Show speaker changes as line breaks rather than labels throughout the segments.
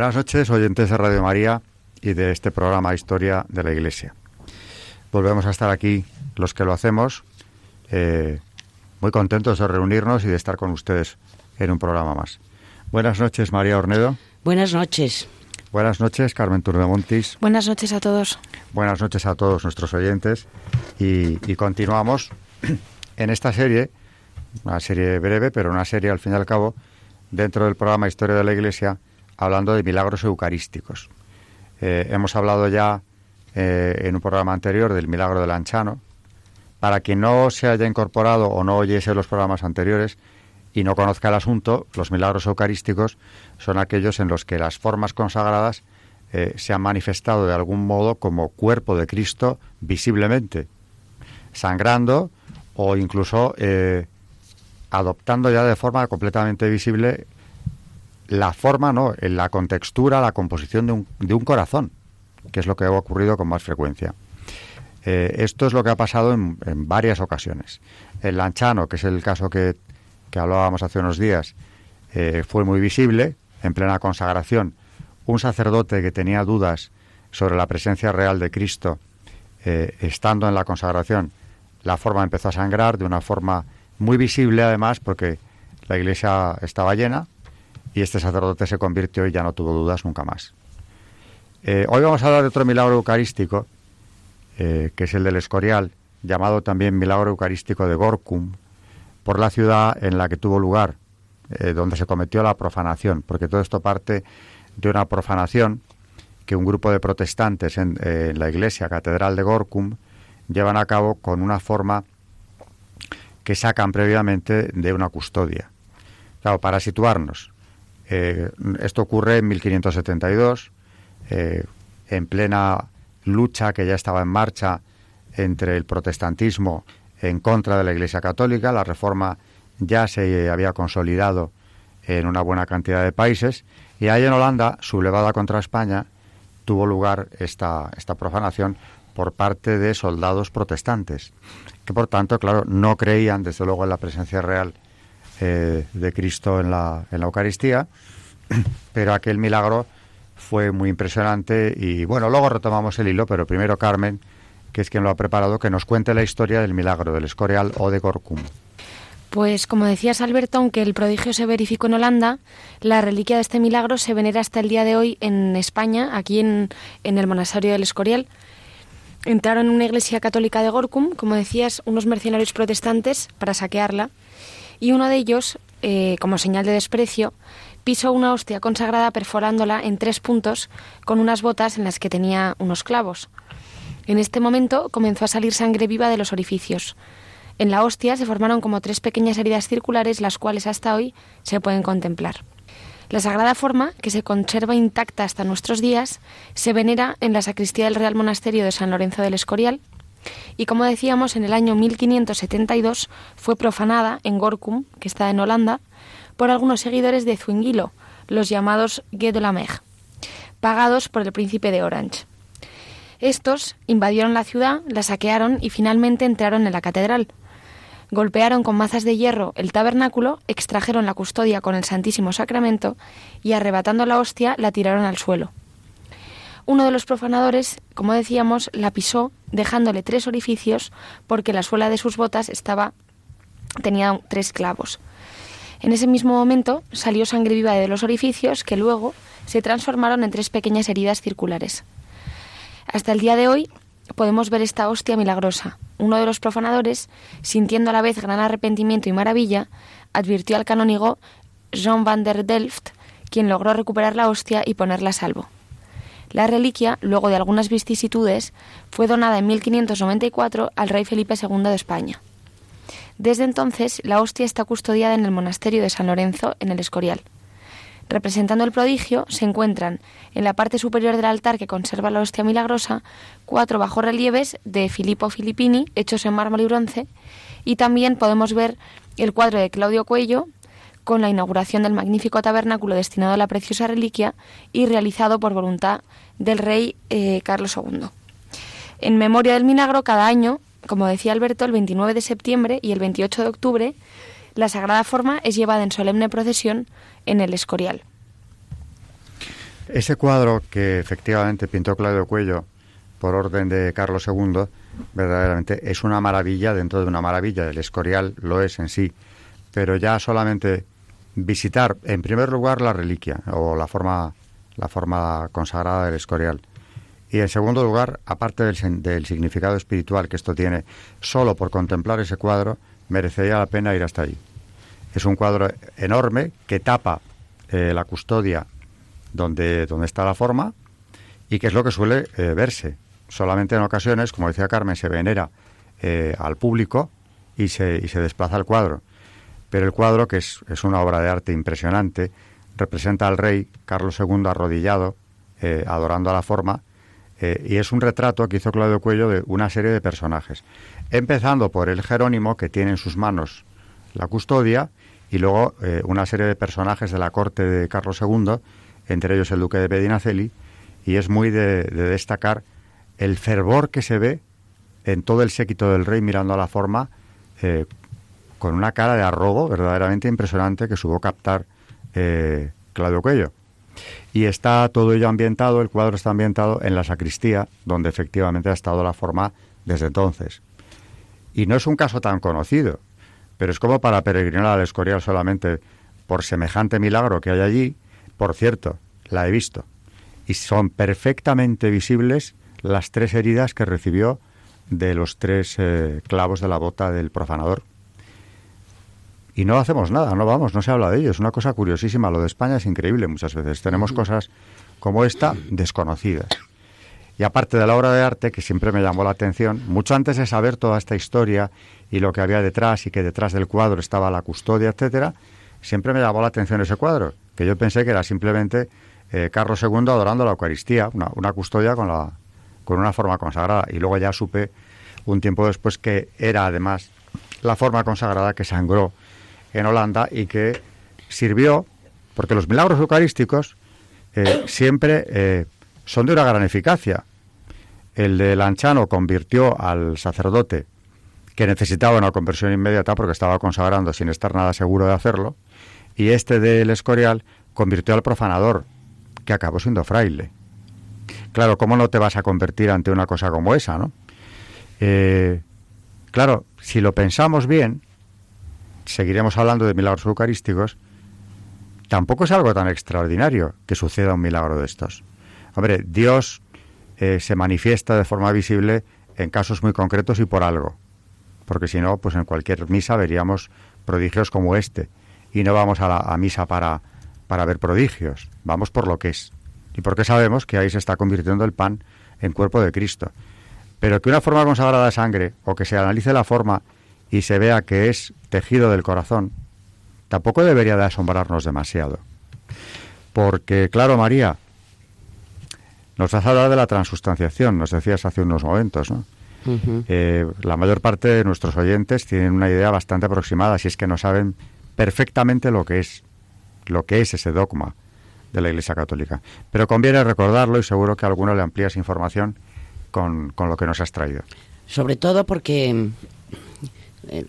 Buenas noches, oyentes de Radio María y de este programa Historia de la Iglesia. Volvemos a estar aquí los que lo hacemos, eh, muy contentos de reunirnos y de estar con ustedes en un programa más. Buenas noches, María Ornedo.
Buenas noches.
Buenas noches, Carmen Turdemontis.
Buenas noches a todos.
Buenas noches a todos nuestros oyentes. Y, y continuamos en esta serie, una serie breve, pero una serie al fin y al cabo, dentro del programa Historia de la Iglesia, hablando de milagros eucarísticos. Eh, hemos hablado ya eh, en un programa anterior del milagro del Anchano. Para quien no se haya incorporado o no oyese los programas anteriores y no conozca el asunto, los milagros eucarísticos son aquellos en los que las formas consagradas eh, se han manifestado de algún modo como cuerpo de Cristo visiblemente, sangrando o incluso adoptando ya de forma completamente visible la forma, ¿no? la contextura, la composición de un, de un corazón, que es lo que ha ocurrido con más frecuencia. Eh, esto es lo que ha pasado en, varias ocasiones. El Lanchano, que es el caso que, que hablábamos hace unos días, eh, fue muy visible, en plena consagración. Un sacerdote que tenía dudas sobre la presencia real de Cristo, eh, estando en la consagración, la forma empezó a sangrar de una forma muy visible, además, porque la iglesia estaba llena, y este sacerdote se convirtió y ya no tuvo dudas nunca más. Eh, hoy vamos a hablar de otro milagro eucarístico, eh, que es el del Escorial, llamado también milagro eucarístico de Gorkum, por la ciudad en la que tuvo lugar, eh, donde se cometió la profanación, porque todo esto parte de una profanación que un grupo de protestantes en, en la iglesia catedral de Gorkum llevan a cabo con una forma que sacan previamente de una custodia. Claro, para situarnos, eh, esto ocurre en 1572, eh, en plena lucha que ya estaba en marcha entre el protestantismo en contra de la Iglesia Católica. La reforma ya se había consolidado en una buena cantidad de países y ahí en Holanda, sublevada contra España, tuvo lugar esta, esta profanación por parte de soldados protestantes, que por tanto, claro, no creían desde luego en la presencia real eh, de Cristo en la, en la Eucaristía, pero aquel milagro fue muy impresionante y bueno, luego retomamos el hilo, pero primero Carmen, que es quien lo ha preparado, que nos cuente la historia del milagro del Escorial o de Gorkum.
Pues como decías Alberto, aunque el prodigio se verificó en Holanda, la reliquia de este milagro se venera hasta el día de hoy en España, aquí en, en el monasterio del Escorial. Entraron en una iglesia católica de Gorkum, como decías, unos mercenarios protestantes para saquearla y uno de ellos, eh, como señal de desprecio, pisó una hostia consagrada perforándola en tres puntos con unas botas en las que tenía unos clavos. En este momento comenzó a salir sangre viva de los orificios. En la hostia se formaron como tres pequeñas heridas circulares, las cuales hasta hoy se pueden contemplar. La sagrada forma, que se conserva intacta hasta nuestros días, se venera en la sacristía del Real Monasterio de San Lorenzo del Escorial, y como decíamos, en el año 1572 fue profanada en Gorkum, que está en Holanda, por algunos seguidores de Zwinguilo, los llamados Guet de la Meg, pagados por el príncipe de Orange. Estos invadieron la ciudad, la saquearon y finalmente entraron en la catedral. Golpearon con mazas de hierro el tabernáculo, extrajeron la custodia con el Santísimo Sacramento y arrebatando la hostia la tiraron al suelo. Uno de los profanadores, como decíamos, la pisó, dejándole tres orificios porque la suela de sus botas tenía tres clavos. En ese mismo momento salió sangre viva de los orificios que luego se transformaron en tres pequeñas heridas circulares. Hasta el día de hoy podemos ver esta hostia milagrosa. Uno de los profanadores, sintiendo a la vez gran arrepentimiento y maravilla, advirtió al canónigo Jean van der Delft, quien logró recuperar la hostia y ponerla a salvo. La reliquia, luego de algunas vicisitudes, fue donada en 1594 al rey Felipe II de España. Desde entonces, la hostia está custodiada en el monasterio de San Lorenzo, en el Escorial. Representando el prodigio se encuentran en la parte superior del altar que conserva la hostia milagrosa cuatro bajorrelieves de Filippo Filippini hechos en mármol y bronce y también podemos ver el cuadro de Claudio Cuello con la inauguración del magnífico tabernáculo destinado a la preciosa reliquia y realizado por voluntad del rey eh, Carlos II. En memoria del milagro, cada año, como decía Alberto, el 29 de septiembre y el 28 de octubre, la Sagrada Forma es llevada en solemne procesión en el Escorial.
Ese cuadro que efectivamente pintó Claudio Cuello por orden de Carlos II, verdaderamente es una maravilla dentro de una maravilla. El Escorial lo es en sí, pero ya solamente visitar, en primer lugar, la reliquia o la forma, la forma consagrada del Escorial. Y en segundo lugar, aparte del, del significado espiritual que esto tiene, solo por contemplar ese cuadro merecería la pena ir hasta allí. Es un cuadro enorme que tapa eh, la custodia donde, donde está la forma y que es lo que suele eh, verse. Solamente en ocasiones, como decía Carmen, se venera eh, al público y se, y se desplaza el cuadro. Pero el cuadro, que es, es una obra de arte impresionante, representa al rey Carlos II arrodillado, adorando a la forma, y es un retrato que hizo Claudio Cuello de una serie de personajes. Empezando por el Jerónimo, que tiene en sus manos la custodia, y luego eh, una serie de personajes de la corte de Carlos II, entre ellos el duque de Medinaceli, y es muy de, destacar el fervor que se ve en todo el séquito del rey mirando a la forma eh, con una cara de arrobo verdaderamente impresionante que supo captar eh, Claudio Cuello. Y está todo ello ambientado, el cuadro está ambientado en la sacristía, donde efectivamente ha estado la forma desde entonces. Y no es un caso tan conocido, pero es como para peregrinar al Escorial solamente por semejante milagro que hay allí. Por cierto, la he visto. Y son perfectamente visibles las tres heridas que recibió de los tres eh, clavos de la bota del profanador. Y no hacemos nada, no vamos, no se habla de ello. Es una cosa curiosísima. Lo de España es increíble muchas veces. Tenemos cosas como esta desconocidas. Y aparte de la obra de arte, que siempre me llamó la atención, mucho antes de saber toda esta historia y lo que había detrás y que detrás del cuadro estaba la custodia, etcétera, siempre me llamó la atención ese cuadro, que yo pensé que era simplemente eh, Carlos II adorando la Eucaristía, una, custodia con, la, con una forma consagrada. Y luego ya supe un tiempo después que era además la forma consagrada que sangró en Holanda y que sirvió, porque los milagros eucarísticos eh, siempre eh, son de una gran eficacia. El de Lanchano convirtió al sacerdote que necesitaba una conversión inmediata porque estaba consagrando sin estar nada seguro de hacerlo, y este del Escorial convirtió al profanador, que acabó siendo fraile. Claro, ¿cómo no te vas a convertir ante una cosa como esa, no? Eh, claro, si lo pensamos bien, seguiremos hablando de milagros eucarísticos, tampoco es algo tan extraordinario que suceda un milagro de estos. Hombre, Dios eh, se manifiesta de forma visible en casos muy concretos y por algo porque si no, pues en cualquier misa veríamos prodigios como este. Y no vamos a la misa para, para ver prodigios, vamos por lo que es. Y porque sabemos que ahí se está convirtiendo el pan en cuerpo de Cristo. Pero que una forma consagrada de sangre, o que se analice la forma y se vea que es tejido del corazón, tampoco debería de asombrarnos demasiado. Porque, claro, María, nos has hablado de la transustanciación, nos decías hace unos momentos, ¿no? Eh, la mayor parte de nuestros oyentes tienen una idea bastante aproximada, si es que no saben perfectamente lo que es, lo que es ese dogma de la Iglesia Católica. Pero conviene recordarlo y seguro que a alguno le amplías información con, lo que nos has traído.
Sobre todo porque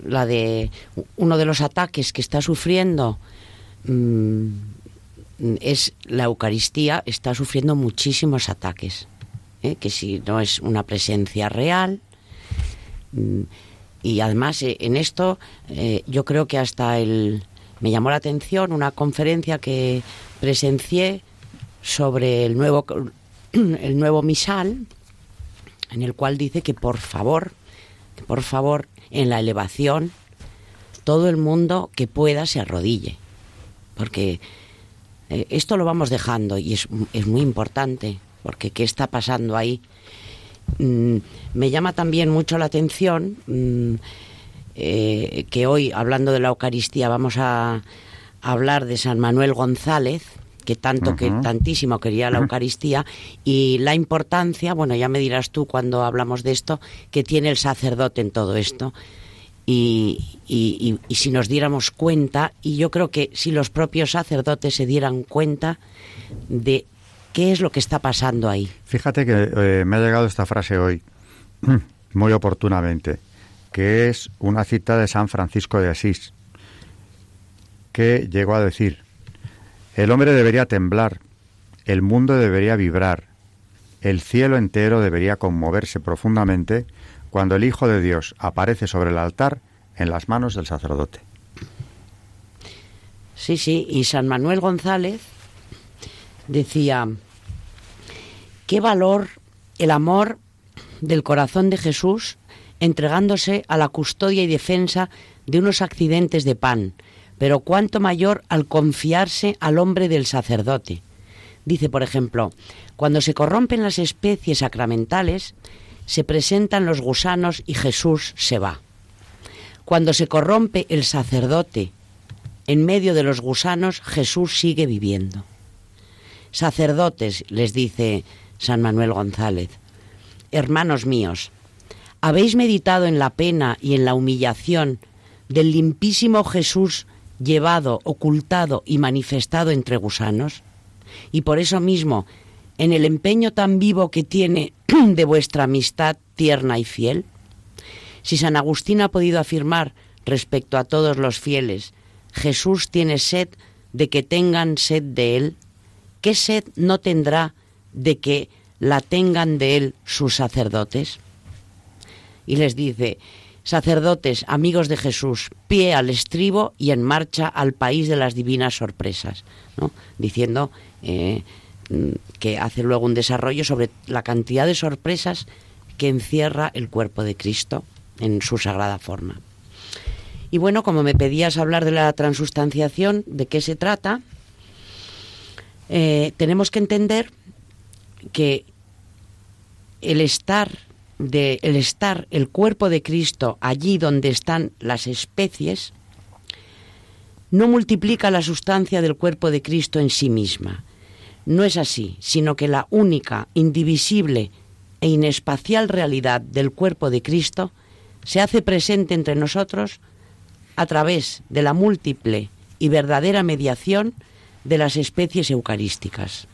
la de uno de los ataques que está sufriendo mm, es la Eucaristía, está sufriendo muchísimos ataques. ¿eh? que si no es una presencia real. Mm, y además eh, en esto eh, yo creo que hasta el... Me llamó la atención una conferencia que presencié sobre el nuevo, el nuevo misal, en el cual dice que por favor, por favor, en la elevación, todo el mundo que pueda se arrodille. Porque esto lo vamos dejando y es, es muy importante porque ¿qué está pasando ahí? Mm, me llama también mucho la atención mm, eh, que hoy, hablando de la Eucaristía, vamos a, hablar de San Manuel González, que tanto, que tantísimo quería la Eucaristía, y la importancia, bueno, ya me dirás tú cuando hablamos de esto, que tiene el sacerdote en todo esto. Y, y, si nos diéramos cuenta, y yo creo que si los propios sacerdotes se dieran cuenta de qué es lo que está pasando ahí.
Fíjate que eh, me ha llegado esta frase hoy, muy oportunamente, que es una cita de San Francisco de Asís, que llegó a decir, el hombre debería temblar, el mundo debería vibrar, el cielo entero debería conmoverse profundamente cuando el Hijo de Dios aparece sobre el altar en las manos del sacerdote.
Sí, sí, y San Manuel González decía, qué valor el amor del corazón de Jesús entregándose a la custodia y defensa de unos accidentes de pan, pero cuánto mayor al confiarse al hombre del sacerdote. Dice, por ejemplo, cuando se corrompen las especies sacramentales, se presentan los gusanos y Jesús se va. Cuando se corrompe el sacerdote, en medio de los gusanos Jesús sigue viviendo. Sacerdotes, les dice San Manuel González, hermanos míos, ¿habéis meditado en la pena y en la humillación del limpísimo Jesús llevado, ocultado y manifestado entre gusanos? Y por eso mismo, en el empeño tan vivo que tiene de vuestra amistad tierna y fiel? Si San Agustín ha podido afirmar respecto a todos los fieles, Jesús tiene sed de que tengan sed de Él, ¿qué sed no tendrá de que la tengan de Él sus sacerdotes? Y les dice, Sacerdotes, amigos de Jesús, pie al estribo y en marcha al país de las divinas sorpresas, diciendo eh, que hace luego un desarrollo sobre la cantidad de sorpresas que encierra el cuerpo de Cristo en su sagrada forma. Y bueno, como me pedías hablar de la transustanciación, ¿de qué se trata? Eh, tenemos que entender que el estar de el estar el cuerpo de Cristo allí donde están las especies, no multiplica la sustancia del cuerpo de Cristo en sí misma. No es así, sino que la única, indivisible e inespacial realidad del cuerpo de Cristo se hace presente entre nosotros a través de la múltiple y verdadera mediación de las especies eucarísticas.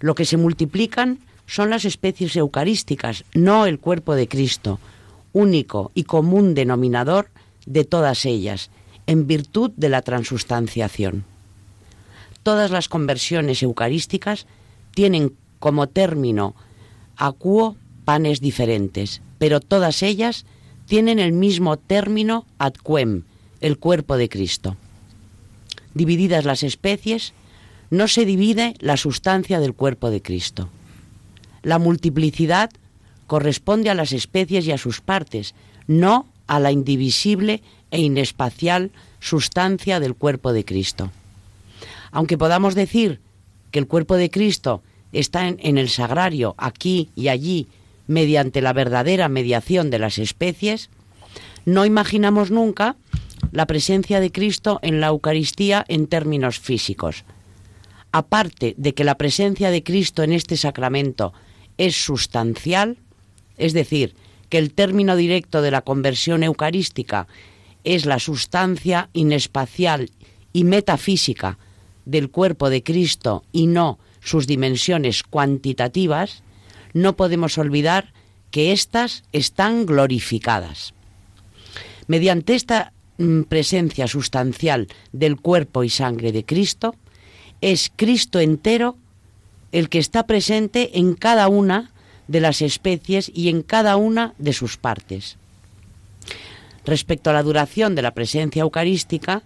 Lo que se multiplican son las especies eucarísticas, no el cuerpo de Cristo, único y común denominador de todas ellas, en virtud de la transustanciación. Todas las conversiones eucarísticas tienen como término acuo panes diferentes, pero todas ellas tienen el mismo término ad quem, el cuerpo de Cristo. Divididas las especies, no se divide la sustancia del cuerpo de Cristo. La multiplicidad corresponde a las especies y a sus partes, no a la indivisible e inespacial sustancia del cuerpo de Cristo. Aunque podamos decir que el cuerpo de Cristo está en, el sagrario, aquí y allí, mediante la verdadera mediación de las especies, no imaginamos nunca la presencia de Cristo en la Eucaristía en términos físicos. Aparte de que la presencia de Cristo en este sacramento es sustancial, es decir, que el término directo de la conversión eucarística es la sustancia inespacial y metafísica del cuerpo de Cristo y no sus dimensiones cuantitativas, no podemos olvidar que éstas están glorificadas. Mediante esta mm, presencia sustancial del cuerpo y sangre de Cristo, es Cristo entero el que está presente en cada una de las especies y en cada una de sus partes. Respecto a la duración de la presencia eucarística,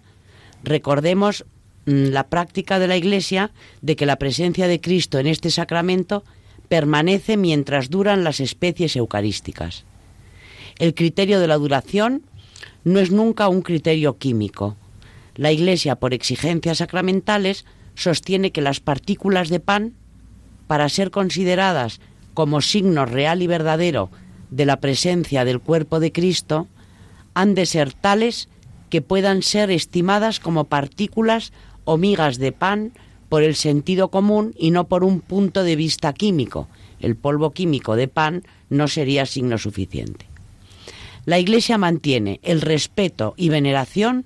recordemos mm, la práctica de la Iglesia de que la presencia de Cristo en este sacramento permanece mientras duran las especies eucarísticas. El criterio de la duración no es nunca un criterio químico. La Iglesia, por exigencias sacramentales, sostiene que las partículas de pan para ser consideradas como signo real y verdadero de la presencia del cuerpo de Cristo, han de ser tales que puedan ser estimadas como partículas o migas de pan por el sentido común y no por un punto de vista químico. El polvo químico de pan no sería signo suficiente. La Iglesia mantiene el respeto y veneración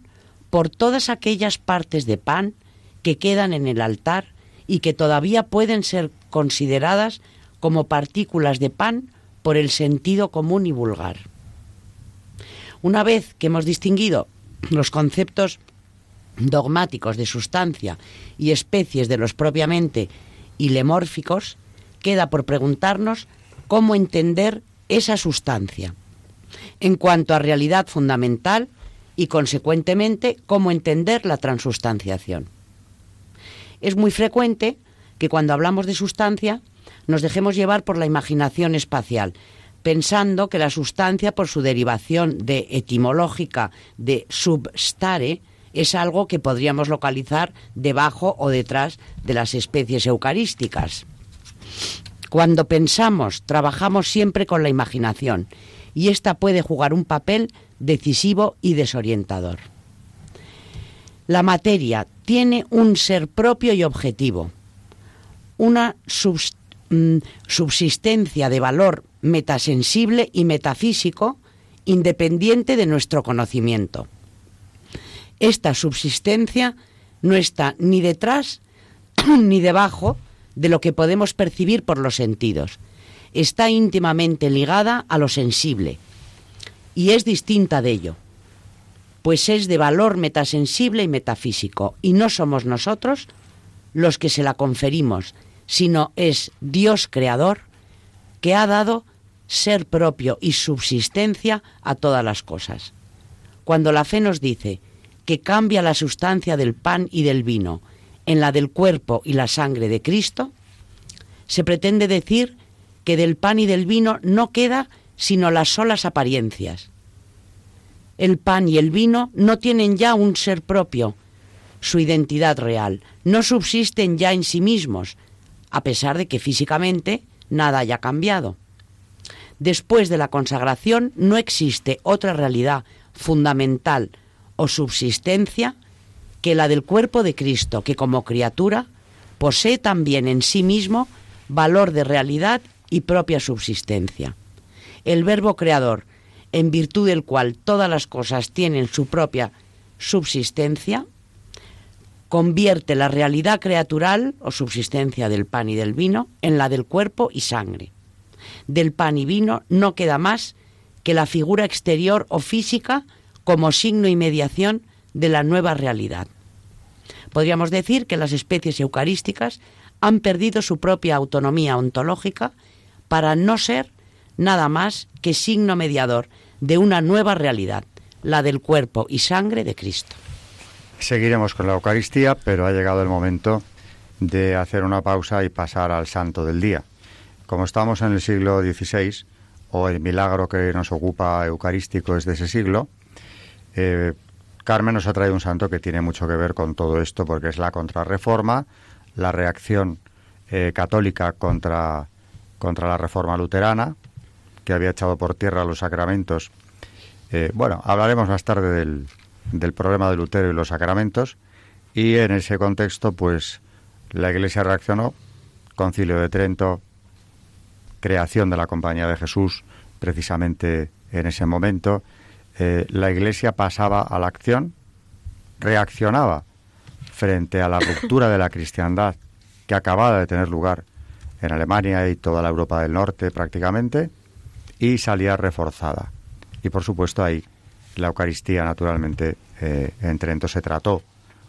por todas aquellas partes de pan que quedan en el altar y que todavía pueden ser consideradas como partículas de pan por el sentido común y vulgar. Una vez que hemos distinguido los conceptos dogmáticos de sustancia y especies de los propiamente ilemórficos, queda por preguntarnos cómo entender esa sustancia en cuanto a realidad fundamental y, consecuentemente, cómo entender la transustanciación. Es muy frecuente que cuando hablamos de sustancia nos dejemos llevar por la imaginación espacial, pensando que la sustancia, por su derivación de etimológica de substare, es algo que podríamos localizar debajo o detrás de las especies eucarísticas. Cuando pensamos, trabajamos siempre con la imaginación y ésta puede jugar un papel decisivo y desorientador. La materia tiene un ser propio y objetivo, una mm, subsistencia de valor metasensible y metafísico independiente de nuestro conocimiento. Esta subsistencia no está ni detrás ni debajo de lo que podemos percibir por los sentidos. Está íntimamente ligada a lo sensible y es distinta de ello, pues es de valor metasensible y metafísico, y no somos nosotros los que se la conferimos, sino es Dios creador que ha dado ser propio y subsistencia a todas las cosas. Cuando la fe nos dice que cambia la sustancia del pan y del vino en la del cuerpo y la sangre de Cristo, se pretende decir que del pan y del vino no queda sino las solas apariencias. El pan y el vino no tienen ya un ser propio, su identidad real, no subsisten ya en sí mismos, a pesar de que físicamente nada haya cambiado. Después de la consagración no existe otra realidad fundamental o subsistencia que la del cuerpo de Cristo, que como criatura posee también en sí mismo valor de realidad y propia subsistencia. El verbo creador, en virtud del cual todas las cosas tienen su propia subsistencia, convierte la realidad creatural o subsistencia del pan y del vino en la del cuerpo y sangre. Del pan y vino no queda más que la figura exterior o física como signo y mediación de la nueva realidad. Podríamos decir que las especies eucarísticas han perdido su propia autonomía ontológica para no ser nada más que signo mediador de una nueva realidad, la del cuerpo y sangre de Cristo.
Seguiremos con la Eucaristía, pero ha llegado el momento de hacer una pausa y pasar al santo del día. Como estamos en el siglo XVI, o el milagro que nos ocupa eucarístico es de ese siglo, eh, Carmen nos ha traído un santo que tiene mucho que ver con todo esto, porque es la contrarreforma, la reacción eh, católica contra, contra la reforma luterana, que había echado por tierra los sacramentos. Eh, bueno, hablaremos más tarde del, del problema de Lutero y los sacramentos y en ese contexto pues la Iglesia reaccionó, Concilio de Trento, creación de la Compañía de Jesús, precisamente en ese momento, eh, la Iglesia pasaba a la acción, reaccionaba frente a la ruptura de la cristiandad que acababa de tener lugar en Alemania y toda la Europa del Norte prácticamente, y salía reforzada. Y por supuesto ahí la Eucaristía, naturalmente, eh, en Trento se trató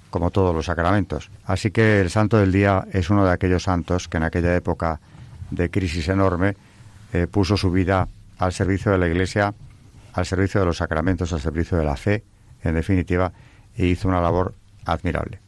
como todos los sacramentos. Así que el santo del día es uno de aquellos santos que en aquella época de crisis enorme eh, puso su vida al servicio de la Iglesia, al servicio de los sacramentos, al servicio de la fe, en definitiva, e hizo una labor admirable.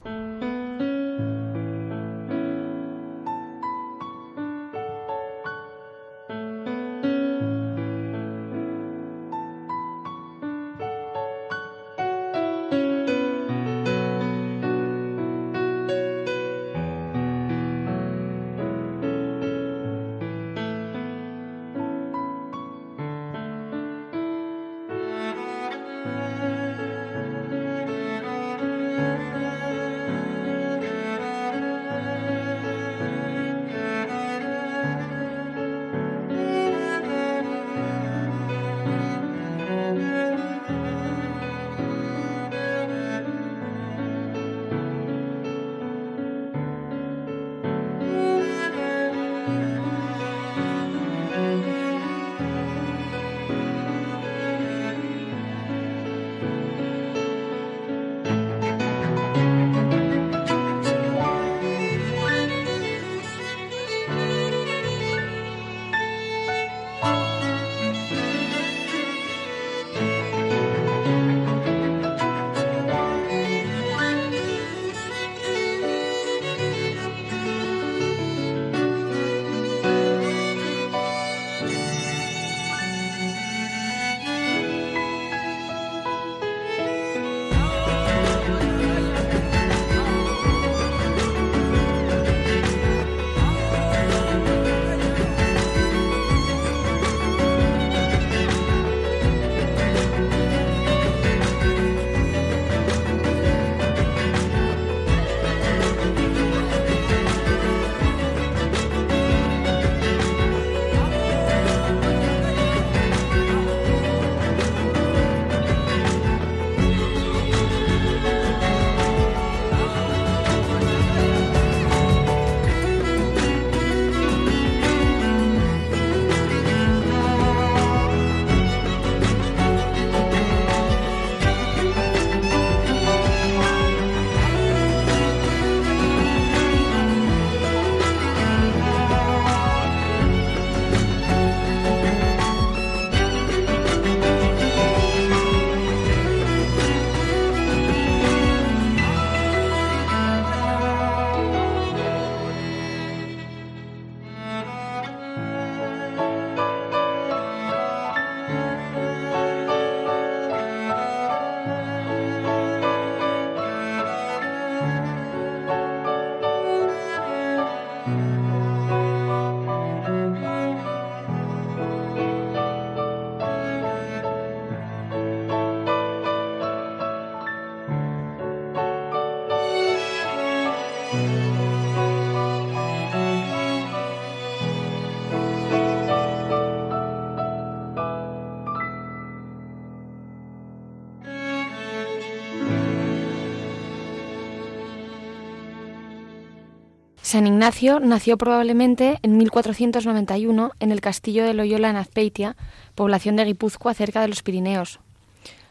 San Ignacio nació probablemente en 1491 en el castillo de Loyola en Azpeitia, población de Guipúzcoa cerca de los Pirineos.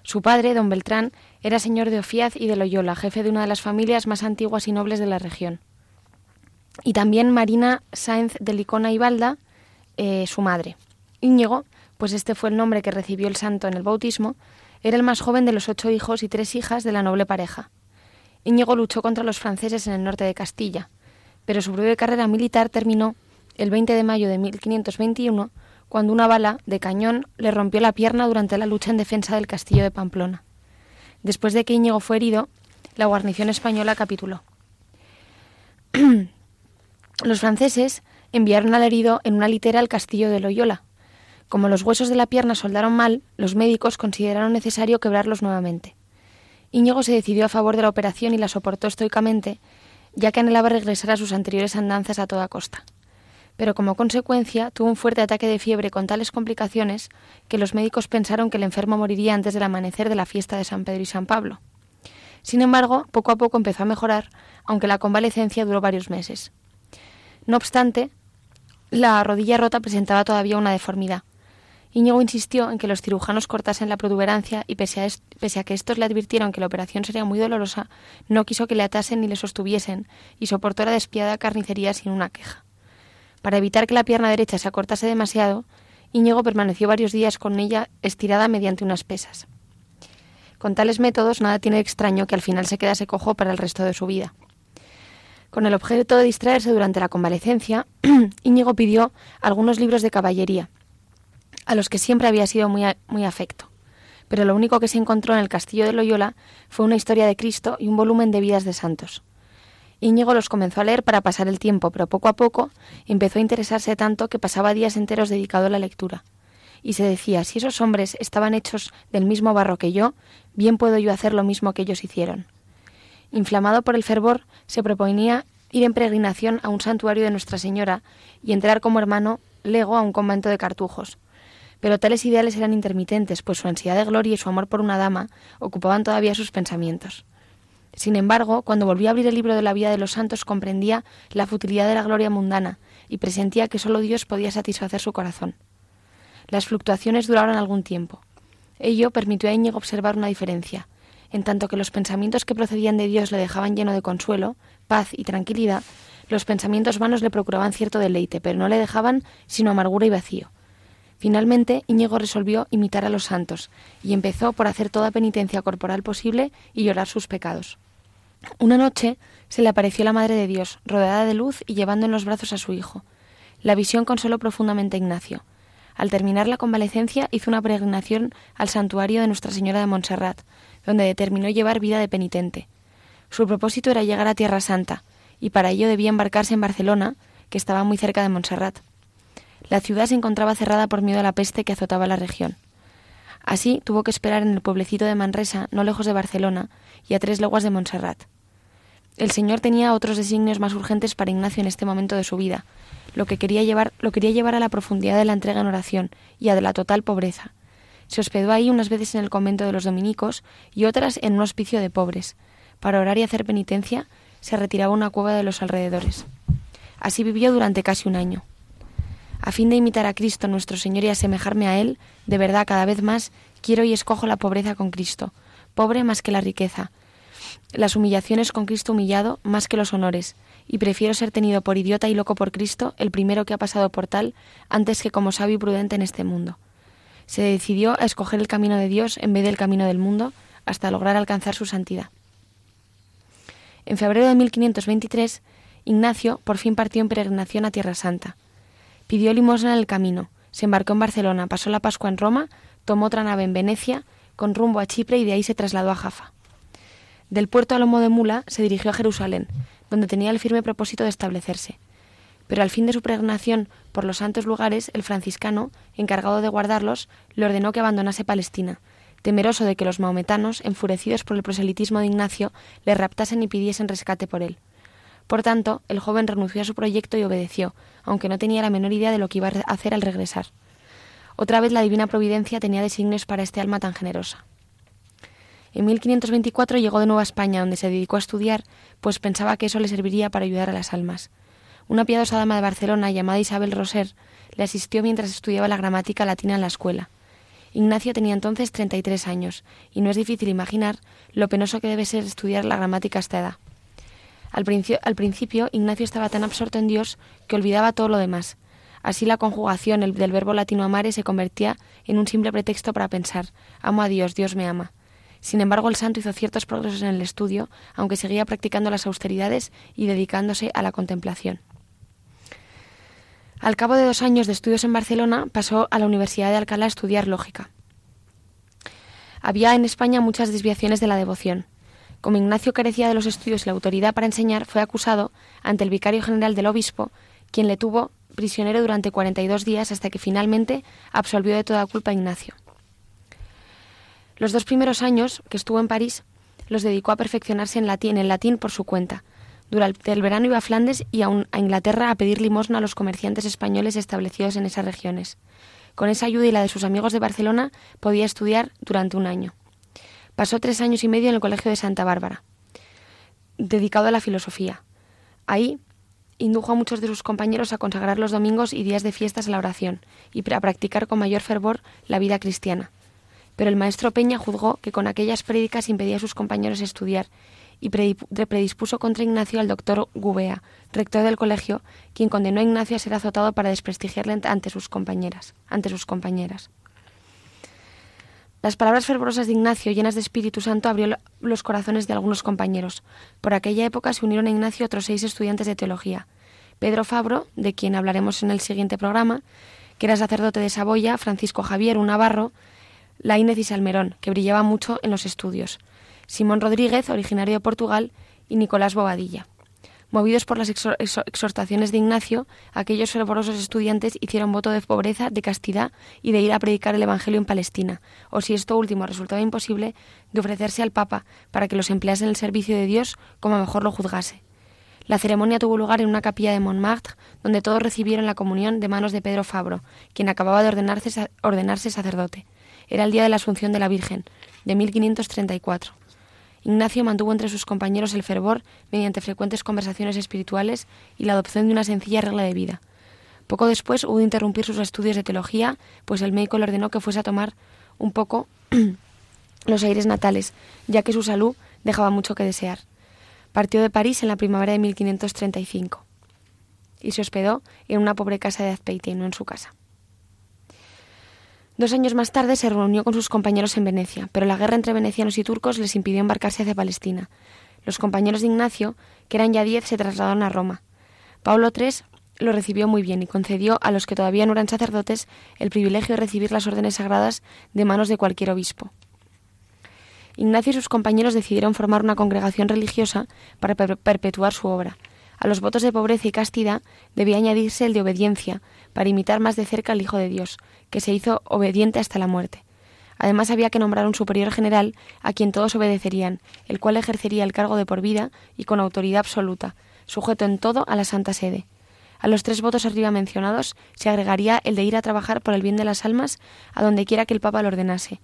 Su padre, don Beltrán, era señor de Ofiaz y de Loyola, jefe de una de las familias más antiguas y nobles de la región. Y también Marina Sáenz de Licona y Balda, eh, su madre. Íñigo, pues este fue el nombre que recibió el santo en el bautismo, era el más joven de los ocho hijos y tres hijas de la noble pareja. Íñigo luchó contra los franceses en el norte de Castilla pero su breve carrera militar terminó el 20 de mayo de 1521 cuando una bala de cañón le rompió la pierna durante la lucha en defensa del castillo de Pamplona. Después de que Íñigo fue herido, la guarnición española capituló. los franceses enviaron al herido en una litera al castillo de Loyola. Como los huesos de la pierna soldaron mal, los médicos consideraron necesario quebrarlos nuevamente. Íñigo se decidió a favor de la operación y la soportó estoicamente, ya que anhelaba regresar a sus anteriores andanzas a toda costa. Pero como consecuencia tuvo un fuerte ataque de fiebre con tales complicaciones que los médicos pensaron que el enfermo moriría antes del amanecer de la fiesta de San Pedro y San Pablo. Sin embargo, poco a poco empezó a mejorar, aunque la convalecencia duró varios meses. No obstante, la rodilla rota presentaba todavía una deformidad, Íñigo insistió en que los cirujanos cortasen la protuberancia y pese a, que estos le advirtieron que la operación sería muy dolorosa, no quiso que le atasen ni le sostuviesen y soportó la despiadada carnicería sin una queja. Para evitar que la pierna derecha se acortase demasiado, Íñigo permaneció varios días con ella estirada mediante unas pesas. Con tales métodos nada tiene extraño que al final se quedase cojo para el resto de su vida. Con el objeto de distraerse durante la convalecencia, Íñigo pidió algunos libros de caballería, a los que siempre había sido muy, muy afecto. Pero lo único que se encontró en el castillo de Loyola fue una historia de Cristo y un volumen de vidas de santos. Íñigo los comenzó a leer para pasar el tiempo, pero poco a poco empezó a interesarse tanto que pasaba días enteros dedicado a la lectura. Y se decía, si esos hombres estaban hechos del mismo barro que yo, bien puedo yo hacer lo mismo que ellos hicieron. Inflamado por el fervor, se proponía ir en peregrinación a un santuario de Nuestra Señora y entrar como hermano lego a un convento de cartujos, pero tales ideales eran intermitentes, pues su ansiedad de gloria y su amor por una dama ocupaban todavía sus pensamientos. Sin embargo, cuando volvió a abrir el libro de la vida de los santos, comprendía la futilidad de la gloria mundana y presentía que sólo Dios podía satisfacer su corazón. Las fluctuaciones duraron algún tiempo. Ello permitió a Íñigo observar una diferencia. En tanto que los pensamientos que procedían de Dios le dejaban lleno de consuelo, paz y tranquilidad, los pensamientos vanos le procuraban cierto deleite, pero no le dejaban sino amargura y vacío. Finalmente, Íñigo resolvió imitar a los santos y empezó por hacer toda penitencia corporal posible y llorar sus pecados. Una noche se le apareció la Madre de Dios, rodeada de luz y llevando en los brazos a su hijo. La visión consoló profundamente a Ignacio. Al terminar la convalecencia hizo una peregrinación al santuario de Nuestra Señora de Montserrat, donde determinó llevar vida de penitente. Su propósito era llegar a Tierra Santa, y para ello debía embarcarse en Barcelona, que estaba muy cerca de Montserrat. La ciudad se encontraba cerrada por miedo a la peste que azotaba la región. Así tuvo que esperar en el pueblecito de Manresa, no lejos de Barcelona, y a tres leguas de Montserrat. El Señor tenía otros designios más urgentes para Ignacio en este momento de su vida. Lo que quería llevar, lo quería llevar a la profundidad de la entrega en oración y a de la total pobreza. Se hospedó ahí unas veces en el convento de los dominicos y otras en un hospicio de pobres. Para orar y hacer penitencia, se retiraba a una cueva de los alrededores. Así vivió durante casi un año. A fin de imitar a Cristo nuestro Señor y asemejarme a Él, de verdad cada vez más quiero y escojo la pobreza con Cristo, pobre más que la riqueza, las humillaciones con Cristo humillado más que los honores, y prefiero ser tenido por idiota y loco por Cristo, el primero que ha pasado por tal, antes que como sabio y prudente en este mundo. Se decidió a escoger el camino de Dios en vez del camino del mundo, hasta lograr alcanzar su santidad. En febrero de 1523, Ignacio por fin partió en peregrinación a Tierra Santa. Pidió limosna en el camino, se embarcó en Barcelona, pasó la Pascua en Roma, tomó otra nave en Venecia, con rumbo a Chipre y de ahí se trasladó a Jaffa. Del puerto a Lomo de Mula se dirigió a Jerusalén, donde tenía el firme propósito de establecerse. Pero al fin de su pregnación por los santos lugares, el franciscano, encargado de guardarlos, le ordenó que abandonase Palestina, temeroso de que los maometanos, enfurecidos por el proselitismo de Ignacio, le raptasen y pidiesen rescate por él. Por tanto, el joven renunció a su proyecto y obedeció, aunque no tenía la menor idea de lo que iba a hacer al regresar. Otra vez la divina providencia tenía designios para este alma tan generosa. En 1524 llegó de nuevo a España, donde se dedicó a estudiar, pues pensaba que eso le serviría para ayudar a las almas. una piadosa dama de Barcelona llamada Isabel Roser le asistió mientras estudiaba la gramática latina en la escuela. Ignacio tenía entonces 33 años, y no es difícil imaginar lo penoso que debe ser estudiar la gramática a esta edad. Al, principio, Ignacio estaba tan absorto en Dios que olvidaba todo lo demás. Así la conjugación del verbo latino amare se convertía en un simple pretexto para pensar, amo a Dios, Dios me ama. Sin embargo, el santo hizo ciertos progresos en el estudio, aunque seguía practicando las austeridades y dedicándose a la contemplación. Al cabo de dos años de estudios en Barcelona, pasó a la Universidad de Alcalá a estudiar lógica. Había en España muchas desviaciones de la devoción. Como Ignacio carecía de los estudios y la autoridad para enseñar, fue acusado ante el vicario general del obispo, quien le tuvo prisionero durante 42 días hasta que finalmente absolvió de toda culpa a Ignacio. Los dos primeros años que estuvo en París los dedicó a perfeccionarse en latín, en el latín por su cuenta, durante el verano iba a Flandes y a, a Inglaterra a pedir limosna a los comerciantes españoles establecidos en esas regiones. Con esa ayuda y la de sus amigos de Barcelona podía estudiar durante un año. Pasó tres años y medio en el Colegio de Santa Bárbara, dedicado a la filosofía. Ahí indujo a muchos de sus compañeros a consagrar los domingos y días de fiestas a la oración y a practicar con mayor fervor la vida cristiana. Pero el maestro Peña juzgó que con aquellas prédicas impedía a sus compañeros estudiar y predispuso contra Ignacio al doctor Gubea, rector del colegio, quien condenó a Ignacio a ser azotado para desprestigiarle ante sus compañeras, ante sus compañeras. Las palabras fervorosas de Ignacio, llenas de Espíritu Santo, abrió los corazones de algunos compañeros. Por aquella época se unieron a Ignacio otros seis estudiantes de teología. Pedro Fabro, de quien hablaremos en el siguiente programa, que era sacerdote de Saboya, Francisco Javier, un navarro, Laínez y Salmerón, que brillaba mucho en los estudios. Simón Rodríguez, originario de Portugal, y Nicolás Bobadilla. Movidos por las exhortaciones de Ignacio, aquellos fervorosos estudiantes hicieron voto de pobreza, de castidad y de ir a predicar el Evangelio en Palestina, o si esto último resultaba imposible, de ofrecerse al Papa para que los emplease en el servicio de Dios como mejor lo juzgase. La ceremonia tuvo lugar en una capilla de Montmartre, donde todos recibieron la comunión de manos de Pedro Fabro, quien acababa de ordenarse, ordenarse sacerdote. Era el día de la Asunción de la Virgen, de 1534. Ignacio mantuvo entre sus compañeros el fervor mediante frecuentes conversaciones espirituales y la adopción de una sencilla regla de vida. Poco después hubo de interrumpir sus estudios de teología, pues el médico le ordenó que fuese a tomar un poco los aires natales, ya que su salud dejaba mucho que desear. Partió de París en la primavera de 1535 y se hospedó en una pobre casa de Azpeitia, no en su casa. Dos años más tarde se reunió con sus compañeros en Venecia, pero la guerra entre venecianos y turcos les impidió embarcarse hacia Palestina. Los compañeros de Ignacio, que eran ya diez, se trasladaron a Roma. Pablo III lo recibió muy bien y concedió a los que todavía no eran sacerdotes el privilegio de recibir las órdenes sagradas de manos de cualquier obispo. Ignacio y sus compañeros decidieron formar una congregación religiosa para perpetuar su obra. A los votos de pobreza y castidad debía añadirse el de obediencia, para imitar más de cerca al Hijo de Dios, que se hizo obediente hasta la muerte. Además había que nombrar un superior general a quien todos obedecerían, el cual ejercería el cargo de por vida y con autoridad absoluta, sujeto en todo a la Santa Sede. A los tres votos arriba mencionados se agregaría el de ir a trabajar por el bien de las almas a donde quiera que el Papa lo ordenase,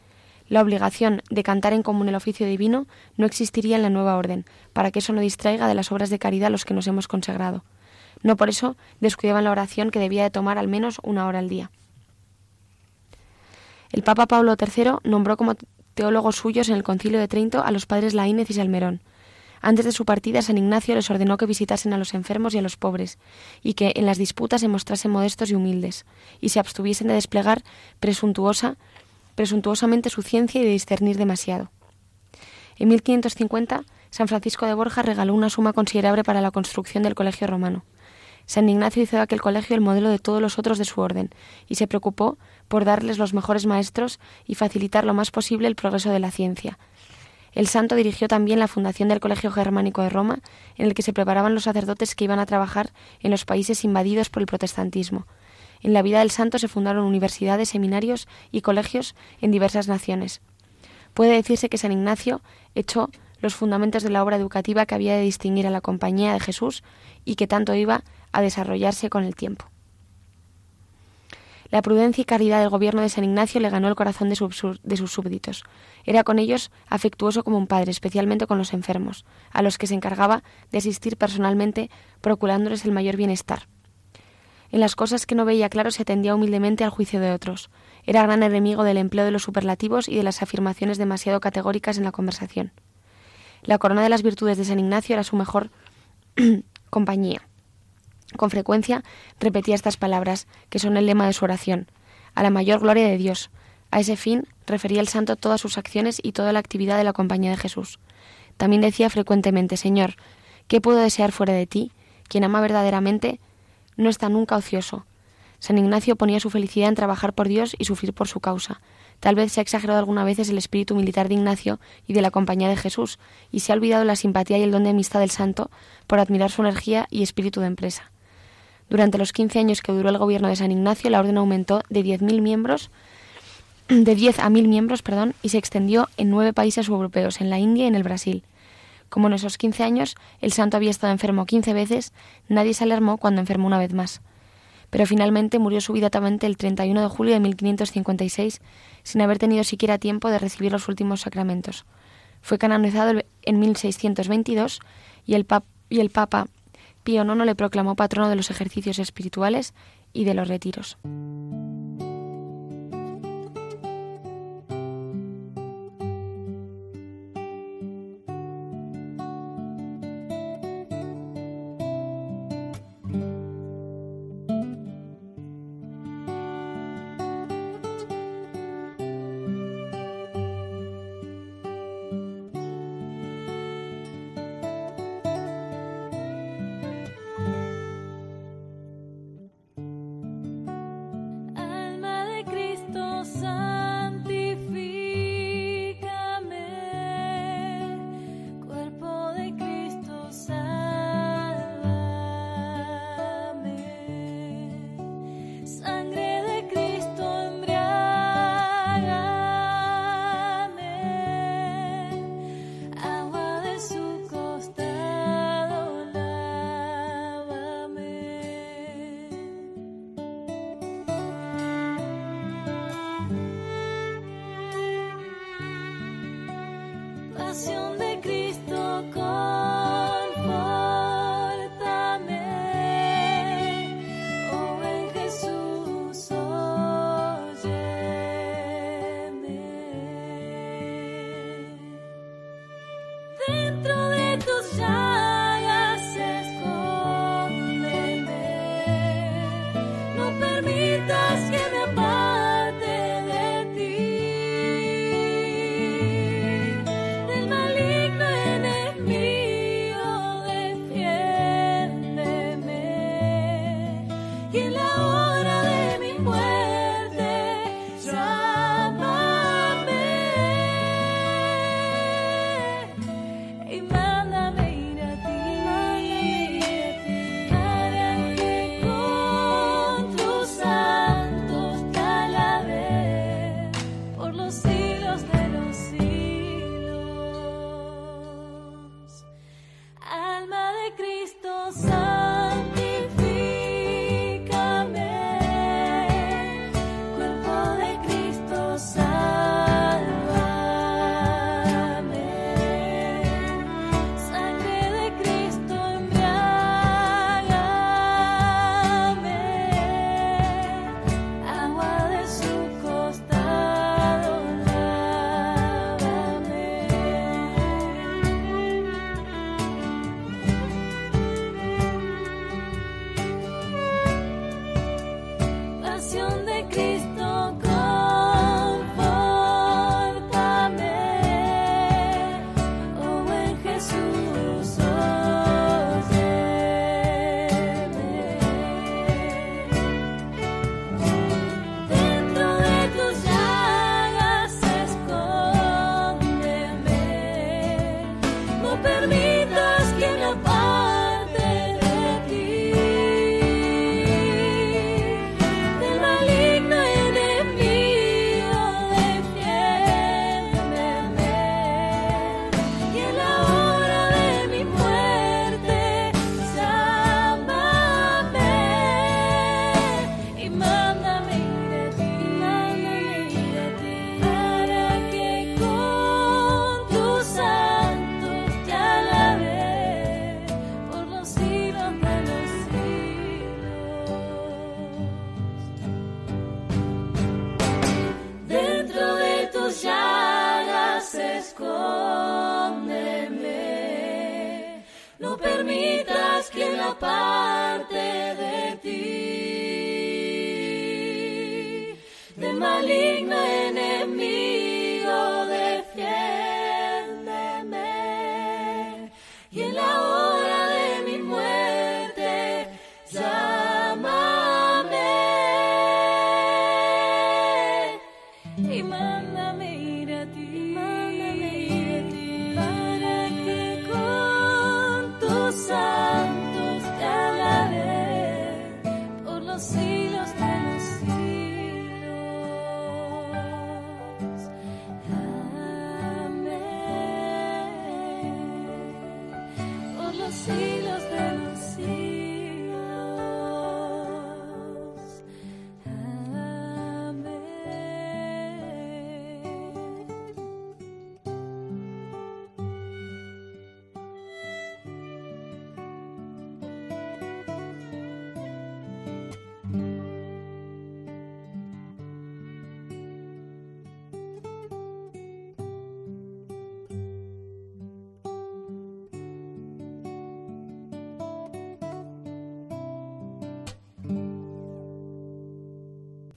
la obligación de cantar en común el oficio divino no existiría en la nueva orden, para que eso no distraiga de las obras de caridad a los que nos hemos consagrado. No por eso descuidaban la oración que debía de tomar al menos una hora al día. El Papa Pablo III nombró como teólogos suyos en el Concilio de Trento a los padres Laínez y Salmerón. Antes de su partida, San Ignacio les ordenó que visitasen a los enfermos y a los pobres, y que en las disputas se mostrasen modestos y humildes, y se abstuviesen de desplegar presuntuosa presuntuosamente su ciencia y de discernir demasiado. En 1550, San Francisco de Borja regaló una suma considerable para la construcción del colegio romano. San Ignacio hizo de aquel colegio el modelo de todos los otros de su orden y se preocupó por darles los mejores maestros y facilitar lo más posible el progreso de la ciencia. El santo dirigió también la fundación del Colegio Germánico de Roma, en el que se preparaban los sacerdotes que iban a trabajar en los países invadidos por el protestantismo, en la vida del santo se fundaron universidades, seminarios y colegios en diversas naciones. Puede decirse que San Ignacio echó los fundamentos de la obra educativa que había de distinguir a la compañía de Jesús y que tanto iba desarrollarse con el tiempo. La prudencia y caridad del gobierno de San Ignacio le ganó el corazón de, sus súbditos. Era con ellos afectuoso como un padre, especialmente con los enfermos, a los que se encargaba de asistir personalmente, procurándoles el mayor bienestar. En las cosas que no veía claro se atendía humildemente al juicio de otros. Era gran enemigo del empleo de los superlativos y de las afirmaciones demasiado categóricas en la conversación. La corona de las virtudes de San Ignacio era su mejor compañía. Con frecuencia repetía estas palabras, que son el lema de su oración, a la mayor gloria de Dios. A ese fin refería el santo todas sus acciones y toda la actividad de la compañía de Jesús. También decía frecuentemente, Señor, ¿qué puedo desear fuera de ti? Quien ama verdaderamente no está nunca ocioso. San Ignacio ponía su felicidad en trabajar por Dios y sufrir por su causa. Tal vez se ha exagerado alguna veces el espíritu militar de Ignacio y de la compañía de Jesús, y se ha olvidado la simpatía y el don de amistad del santo por admirar su energía y espíritu de empresa. Durante los 15 años que duró el gobierno de San Ignacio, la orden aumentó de 10.000 miembros de 10 a 1.000 miembros, perdón, y se extendió en nueve países europeos, en la India y en el Brasil. Como en esos 15 años el santo había estado enfermo 15 veces, nadie se alarmó cuando enfermó una vez más. Pero finalmente murió súbitamente el 31 de julio de 1556, sin haber tenido siquiera tiempo de recibir los últimos sacramentos. Fue canonizado en 1622 y el, y el Papa Pío IX le proclamó patrono de los ejercicios espirituales y de los retiros.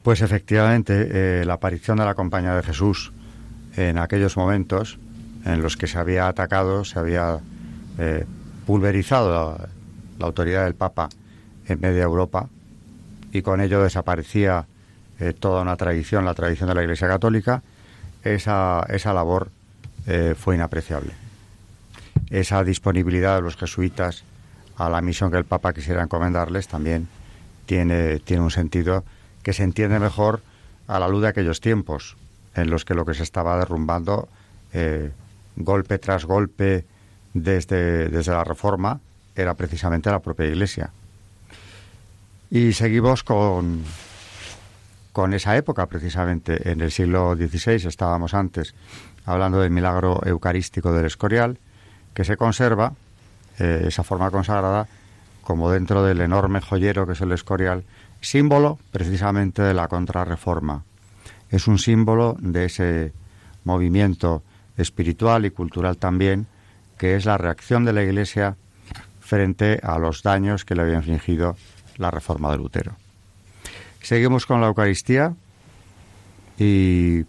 Pues efectivamente, eh, la aparición de la Compañía de Jesús en aquellos momentos en los que se había atacado, se había eh, pulverizado la, autoridad del Papa en media Europa y con ello desaparecía eh, toda una tradición, la tradición de la Iglesia Católica, esa, esa labor fue inapreciable. Esa disponibilidad de los jesuitas a la misión que el Papa quisiera encomendarles también tiene, tiene un sentido que se entiende mejor a la luz de aquellos tiempos en los que lo que se estaba derrumbando eh, golpe tras golpe desde, desde la Reforma era precisamente la propia Iglesia. Y seguimos con, con esa época, precisamente. En el siglo XVI estábamos antes hablando del milagro eucarístico del Escorial, que se conserva, eh, esa forma consagrada, como dentro del enorme joyero que es el Escorial, símbolo precisamente de la contrarreforma. Es un símbolo de ese movimiento espiritual y cultural también, que es la reacción de la Iglesia frente a los daños que le había infligido la reforma de Lutero. Seguimos con la Eucaristía y...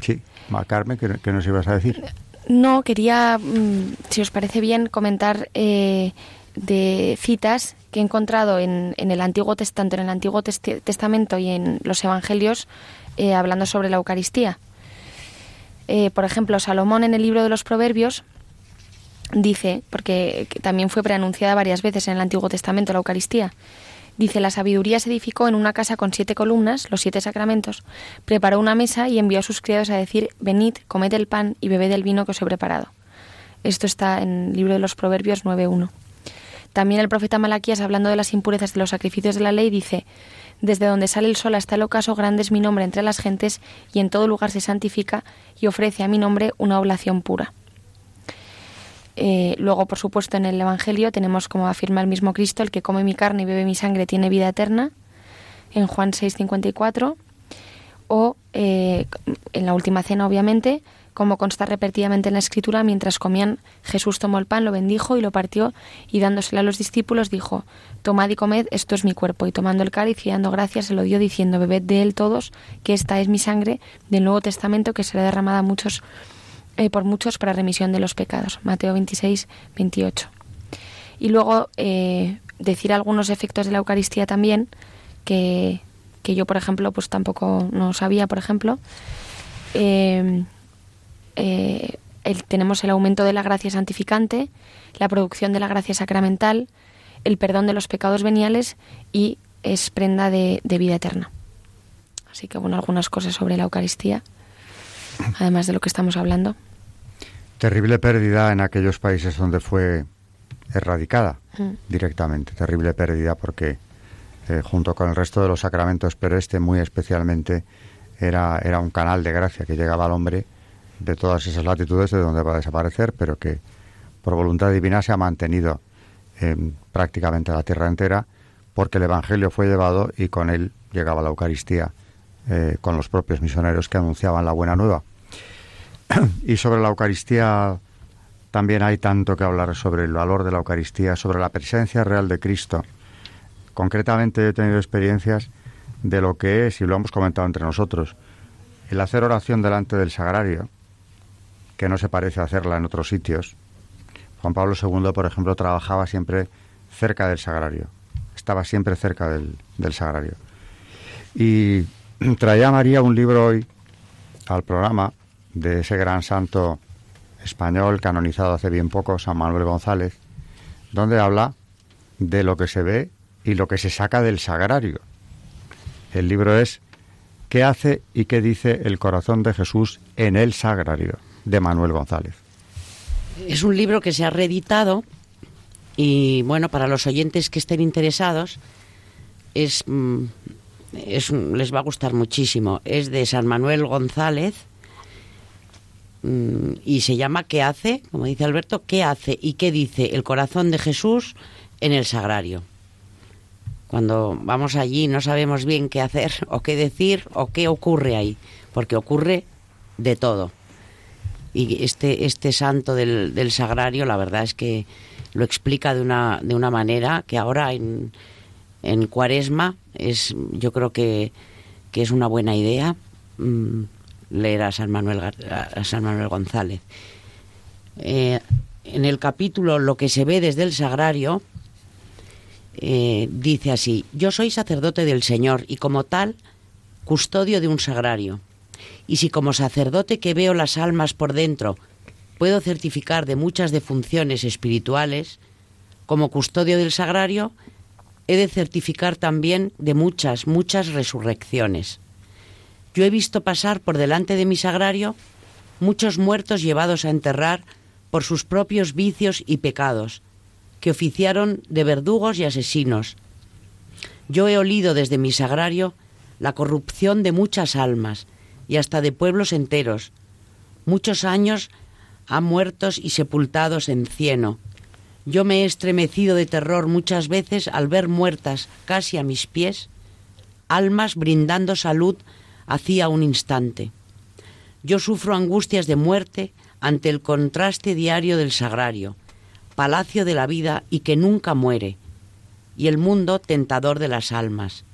Sí, Carmen, ¿qué, qué nos ibas a decir?
No, quería, mm, si os parece bien, comentar eh, de citas que he encontrado en, el Antiguo Tes- tanto en el Antiguo Testamento y en los Evangelios eh, hablando sobre la Eucaristía. Eh, por ejemplo, Salomón en el libro de los Proverbios dice, porque que también fue preanunciada varias veces en el Antiguo Testamento la Eucaristía, dice, la sabiduría se edificó en una casa con siete columnas, los siete sacramentos, preparó una mesa y envió a sus criados a decir, venid, comed el pan y bebed el vino que os he preparado. Esto está en el libro de los Proverbios 9.1. También el profeta Malaquías, hablando de las impurezas de los sacrificios de la ley, dice, desde donde sale el sol hasta el ocaso, grande es mi nombre entre las gentes, y en todo lugar se santifica y ofrece a mi nombre una oblación pura. Eh, luego, por supuesto, en el Evangelio tenemos, como afirma el mismo Cristo, el que come mi carne y bebe mi sangre tiene vida eterna, en Juan 6:54, o eh, en la última cena, obviamente, como consta repetidamente en la Escritura, mientras comían, Jesús tomó el pan, lo bendijo y lo partió, y dándoselo a los discípulos dijo, Tomad y comed, esto es mi cuerpo, y tomando el cáliz y dando gracias se lo dio, diciendo, Bebed de él todos, que esta es mi sangre del Nuevo Testamento, que será derramada muchos eh, por muchos para remisión de los pecados. Mateo 26, 28. Y luego eh, decir algunos efectos de la Eucaristía también, que, que yo, por ejemplo, pues tampoco no sabía, por ejemplo. Eh, eh, el- tenemos el aumento de la gracia santificante, la producción de la gracia sacramental, el perdón de los pecados veniales y es prenda de, de vida eterna. Así que, bueno, algunas cosas sobre la Eucaristía, además de lo que estamos hablando.
Terrible pérdida en aquellos países donde fue erradicada
Mm.
directamente. Terrible pérdida porque eh, junto con el resto de los sacramentos, pero este muy especialmente era, era un canal de gracia que llegaba al hombre de todas esas latitudes de donde va a desaparecer, pero que por voluntad divina se ha mantenido en prácticamente la tierra entera porque el Evangelio fue llevado y con él llegaba la Eucaristía eh, con los propios misioneros que anunciaban la buena nueva. y sobre la Eucaristía también hay tanto que hablar sobre el valor de la Eucaristía, sobre la presencia real de Cristo. Concretamente he tenido experiencias de lo que es, y lo hemos comentado entre nosotros, el hacer oración delante del sagrario, que no se parece a hacerla en otros sitios. Juan Pablo II, por ejemplo, trabajaba siempre cerca del sagrario, estaba siempre cerca del, sagrario. Y traía María un libro hoy al programa de ese gran santo español canonizado hace bien poco, San Manuel González, donde habla de lo que se ve y lo que se saca del sagrario. El libro es ¿Qué hace y qué dice el corazón de Jesús en el sagrario? De Manuel González.
Es un libro que se ha reeditado y bueno, para los oyentes que estén interesados, es, mm, es les va a gustar muchísimo. Es de San Manuel González mm, y se llama ¿Qué hace? Como dice Alberto, ¿qué hace y qué dice el corazón de Jesús en el sagrario? Cuando vamos allí no sabemos bien qué hacer o qué decir o qué ocurre ahí, porque ocurre de todo. Y este, este santo del, del sagrario, la verdad es que lo explica de una, de una manera que ahora en, en cuaresma es, yo creo que, que es una buena idea mm, leer a San Manuel, a San Manuel González. Eh, en el capítulo Lo que se ve desde el sagrario, eh, dice así, yo soy sacerdote del Señor y como tal, custodio de un sagrario. Y si como sacerdote que veo las almas por dentro puedo certificar de muchas defunciones espirituales, como custodio del sagrario, he de certificar también de muchas, muchas resurrecciones. Yo he visto pasar por delante de mi sagrario muchos muertos llevados a enterrar por sus propios vicios y pecados, que oficiaron de verdugos y asesinos. Yo he olido desde mi sagrario la corrupción de muchas almas y hasta de pueblos enteros. Muchos años han muertos y sepultados en cieno. Yo me he estremecido de terror muchas veces al ver muertas casi a mis pies almas brindando salud hacía un instante. Yo sufro angustias de muerte ante el contraste diario del sagrario, palacio de la vida y que nunca muere, y el mundo tentador de las almas.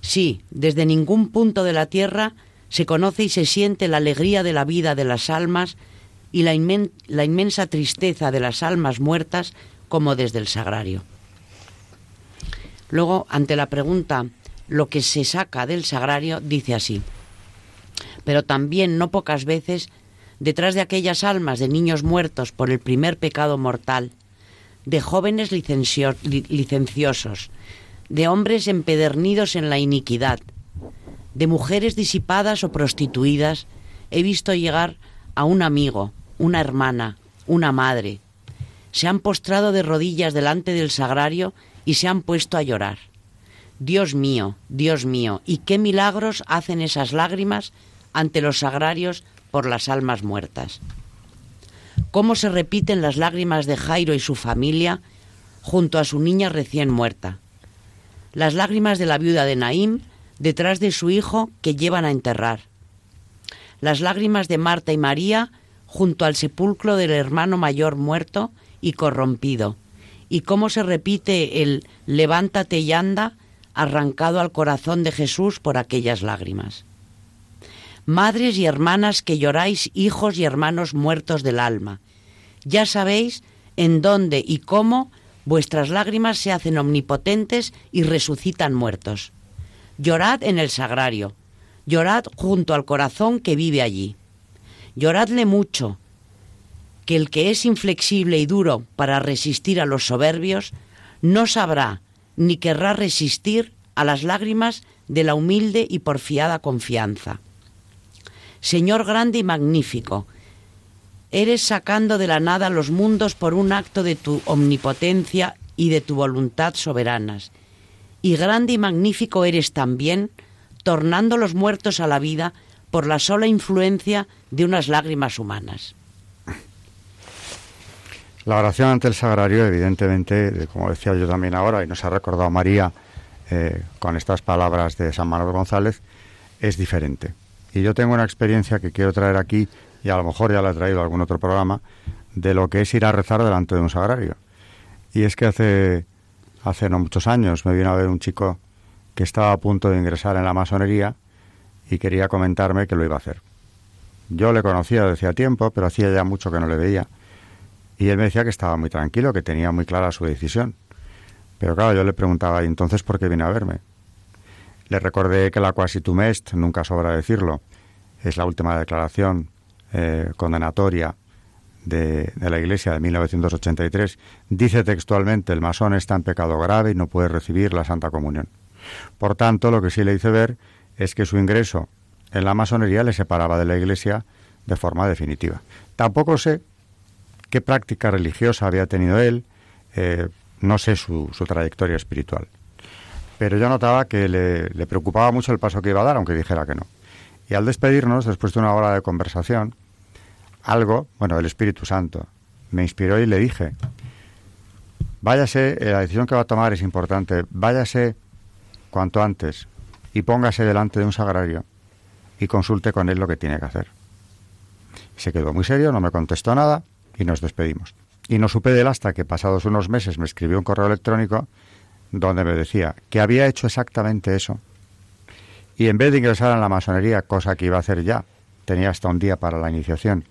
Sí, desde ningún punto de la tierra se conoce y se siente la alegría de la vida de las almas y la, inmen- la inmensa tristeza de las almas muertas como desde el sagrario. Luego, ante la pregunta, lo que se saca del sagrario, dice así, pero también no pocas veces, detrás de aquellas almas de niños muertos por el primer pecado mortal, de jóvenes licencio- li- licenciosos, de hombres empedernidos en la iniquidad, de mujeres disipadas o prostituidas, he visto llegar a un amigo, una hermana, una madre. Se han postrado de rodillas delante del sagrario y se han puesto a llorar. Dios mío, Dios mío, ¿y qué milagros hacen esas lágrimas ante los sagrarios por las almas muertas? ¿Cómo se repiten las lágrimas de Jairo y su familia junto a su niña recién muerta? Las lágrimas de la viuda de Naím detrás de su hijo que llevan a enterrar. Las lágrimas de Marta y María junto al sepulcro del hermano mayor muerto y corrompido. Y cómo se repite el levántate y anda arrancado al corazón de Jesús por aquellas lágrimas. Madres y hermanas que lloráis hijos y hermanos muertos del alma, ya sabéis en dónde y cómo vuestras lágrimas se hacen omnipotentes y resucitan muertos. Llorad en el sagrario, llorad junto al corazón que vive allí. Lloradle mucho, que el que es inflexible y duro para resistir a los soberbios, no sabrá ni querrá resistir a las lágrimas de la humilde y porfiada confianza. Señor grande y magnífico, eres sacando de la nada los mundos por un acto de tu omnipotencia y de tu voluntad soberanas. Y grande y magnífico eres también, tornando los muertos a la vida por la sola influencia de unas lágrimas humanas.
La oración ante el sagrario, evidentemente, de- como decía yo también ahora, y nos ha recordado María eh, con estas palabras de San Manuel González, es diferente. Y yo tengo una experiencia que quiero traer aquí y a lo mejor ya le he traído algún otro programa, de lo que es ir a rezar delante de un sagrario. Y es que hace, hace no muchos años me vino a ver un chico que estaba a punto de ingresar en la masonería y quería comentarme que lo iba a hacer. Yo le conocía desde hacía tiempo, pero hacía ya mucho que no le veía. Y él me decía que estaba muy tranquilo, que tenía muy clara su decisión. Pero claro, yo le preguntaba, ¿y entonces por qué viene a verme? Le recordé que la quasitum est, nunca sobra decirlo, es la última declaración eh, condenatoria de, la Iglesia de 1983, dice textualmente, el masón está en pecado grave y no puede recibir la Santa Comunión. Por tanto, lo que sí le hice ver es que su ingreso en la masonería le separaba de la Iglesia de forma definitiva. Tampoco sé qué práctica religiosa había tenido él, eh, no sé su, trayectoria espiritual. Pero yo notaba que le preocupaba mucho el paso que iba a dar, aunque dijera que no. Y al despedirnos, después de una hora de conversación, algo, bueno, el Espíritu Santo, me inspiró y le dije, váyase, eh, la decisión que va a tomar es importante, váyase cuanto antes y póngase delante de un sagrario y consulte con él lo que tiene que hacer. Se quedó muy serio, no me contestó nada y nos despedimos. Y no supe de él hasta que pasados unos meses me escribió un correo electrónico donde me decía que había hecho exactamente eso. Y en vez de ingresar en la masonería, cosa que iba a hacer ya, tenía hasta un día para la iniciación,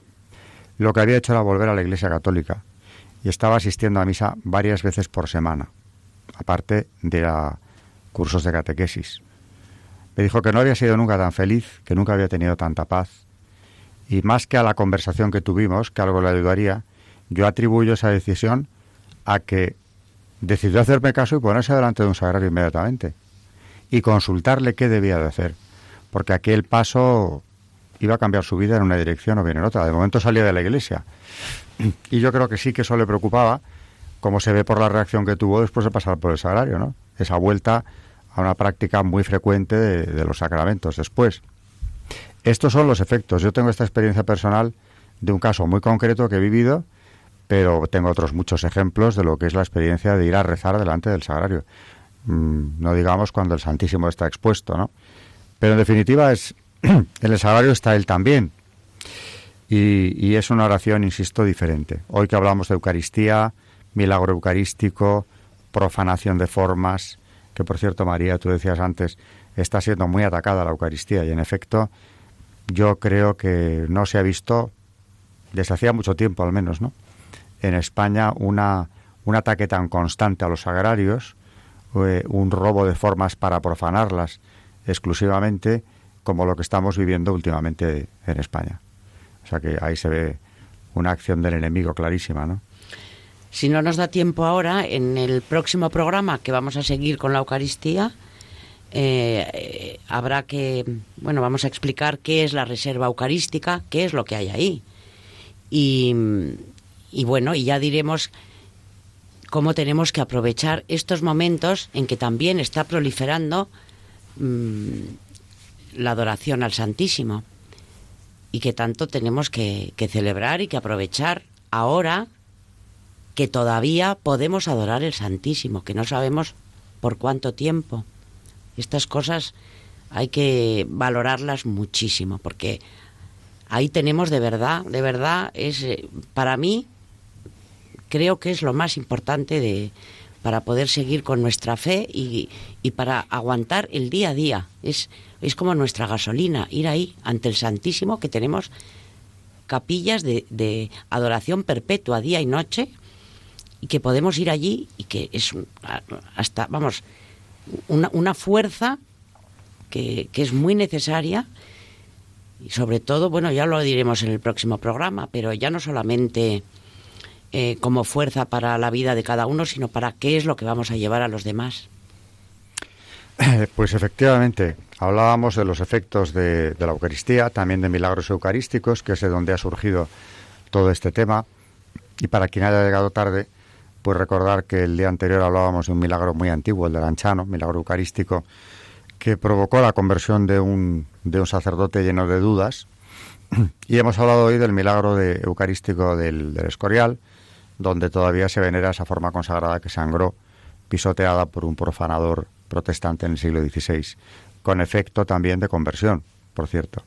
lo que había hecho era volver a la Iglesia Católica y estaba asistiendo a misa varias veces por semana, aparte de la cursos de catequesis. Me dijo que no había sido nunca tan feliz, que nunca había tenido tanta paz. Y más que a la conversación que tuvimos, que algo le ayudaría, yo atribuyo esa decisión a que decidió hacerme caso y ponerse delante de un sagrario inmediatamente y consultarle qué debía de hacer, porque aquel paso iba a cambiar su vida en una dirección o bien en otra. De momento salía de la iglesia. Y yo creo que sí que eso le preocupaba, como se ve por la reacción que tuvo después de pasar por el sagrario, ¿no? Esa vuelta a una práctica muy frecuente de, los sacramentos después. Estos son los efectos. Yo tengo esta experiencia personal de un caso muy concreto que he vivido, pero tengo otros muchos ejemplos de lo que es la experiencia de ir a rezar delante del sagrario. Mm, no digamos cuando el Santísimo está expuesto, ¿no? Pero en definitiva es en el sagrario está él también. Y, y es una oración, insisto, diferente. Hoy que hablamos de Eucaristía, milagro eucarístico, profanación de formas, que por cierto, María, tú decías antes, está siendo muy atacada la Eucaristía y en efecto yo creo que no se ha visto, desde hacía mucho tiempo al menos, ¿no? En España una, un ataque tan constante a los agrarios, eh, un robo de formas para profanarlas exclusivamente, como lo que estamos viviendo últimamente en España. O sea que ahí se ve una acción del enemigo clarísima, ¿no?
Si no nos da tiempo ahora, en el próximo programa que vamos a seguir con la Eucaristía, eh, habrá que, bueno, vamos a explicar qué es la reserva eucarística, qué es lo que hay ahí. Y, bueno, y ya diremos cómo tenemos que aprovechar estos momentos en que también está proliferando mmm, la adoración al Santísimo y que tanto tenemos que, que celebrar y que aprovechar ahora que todavía podemos adorar el Santísimo, que no sabemos por cuánto tiempo. Estas cosas hay que valorarlas muchísimo, porque ahí tenemos de verdad, de verdad, es eh, para mí creo que es lo más importante de para poder seguir con nuestra fe y, y para aguantar el día a día. Es, es como nuestra gasolina, ir ahí ante el Santísimo, que tenemos capillas de, adoración perpetua día y noche, y que podemos ir allí y que es hasta, vamos, una, fuerza que, que, es muy necesaria y sobre todo, bueno, ya lo diremos en el próximo programa, pero ya no solamente eh, como fuerza para la vida de cada uno, sino para qué es lo que vamos a llevar a los demás.
Pues efectivamente, hablábamos de los efectos de, la Eucaristía, también de milagros eucarísticos, que es de donde ha surgido todo este tema. Y para quien haya llegado tarde, pues recordar que el día anterior hablábamos de un milagro muy antiguo, el del Anchano, milagro eucarístico, que provocó la conversión de un, de un sacerdote lleno de dudas. Y hemos hablado hoy del milagro eucarístico del, del, Escorial, donde todavía se venera esa forma consagrada que sangró, pisoteada por un profanador protestante en el siglo XVI, con efecto también de conversión, por cierto.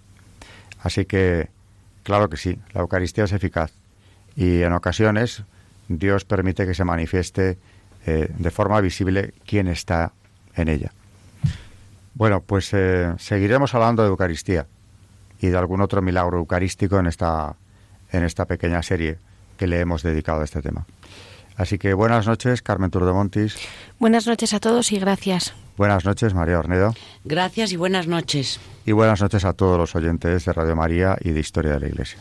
Así que Claro que sí, la Eucaristía es eficaz y en ocasiones Dios permite que se manifieste eh, de forma visible quién está en ella. Bueno, pues eh, seguiremos hablando de Eucaristía y de algún otro milagro eucarístico en esta, en esta pequeña serie que le hemos dedicado a este tema. Así que buenas noches, Carmen Turdemontis.
Buenas noches a todos y gracias.
Buenas noches, María Ornedo.
Gracias y buenas noches.
Y buenas noches a todos los oyentes de Radio María y de Historia de la Iglesia.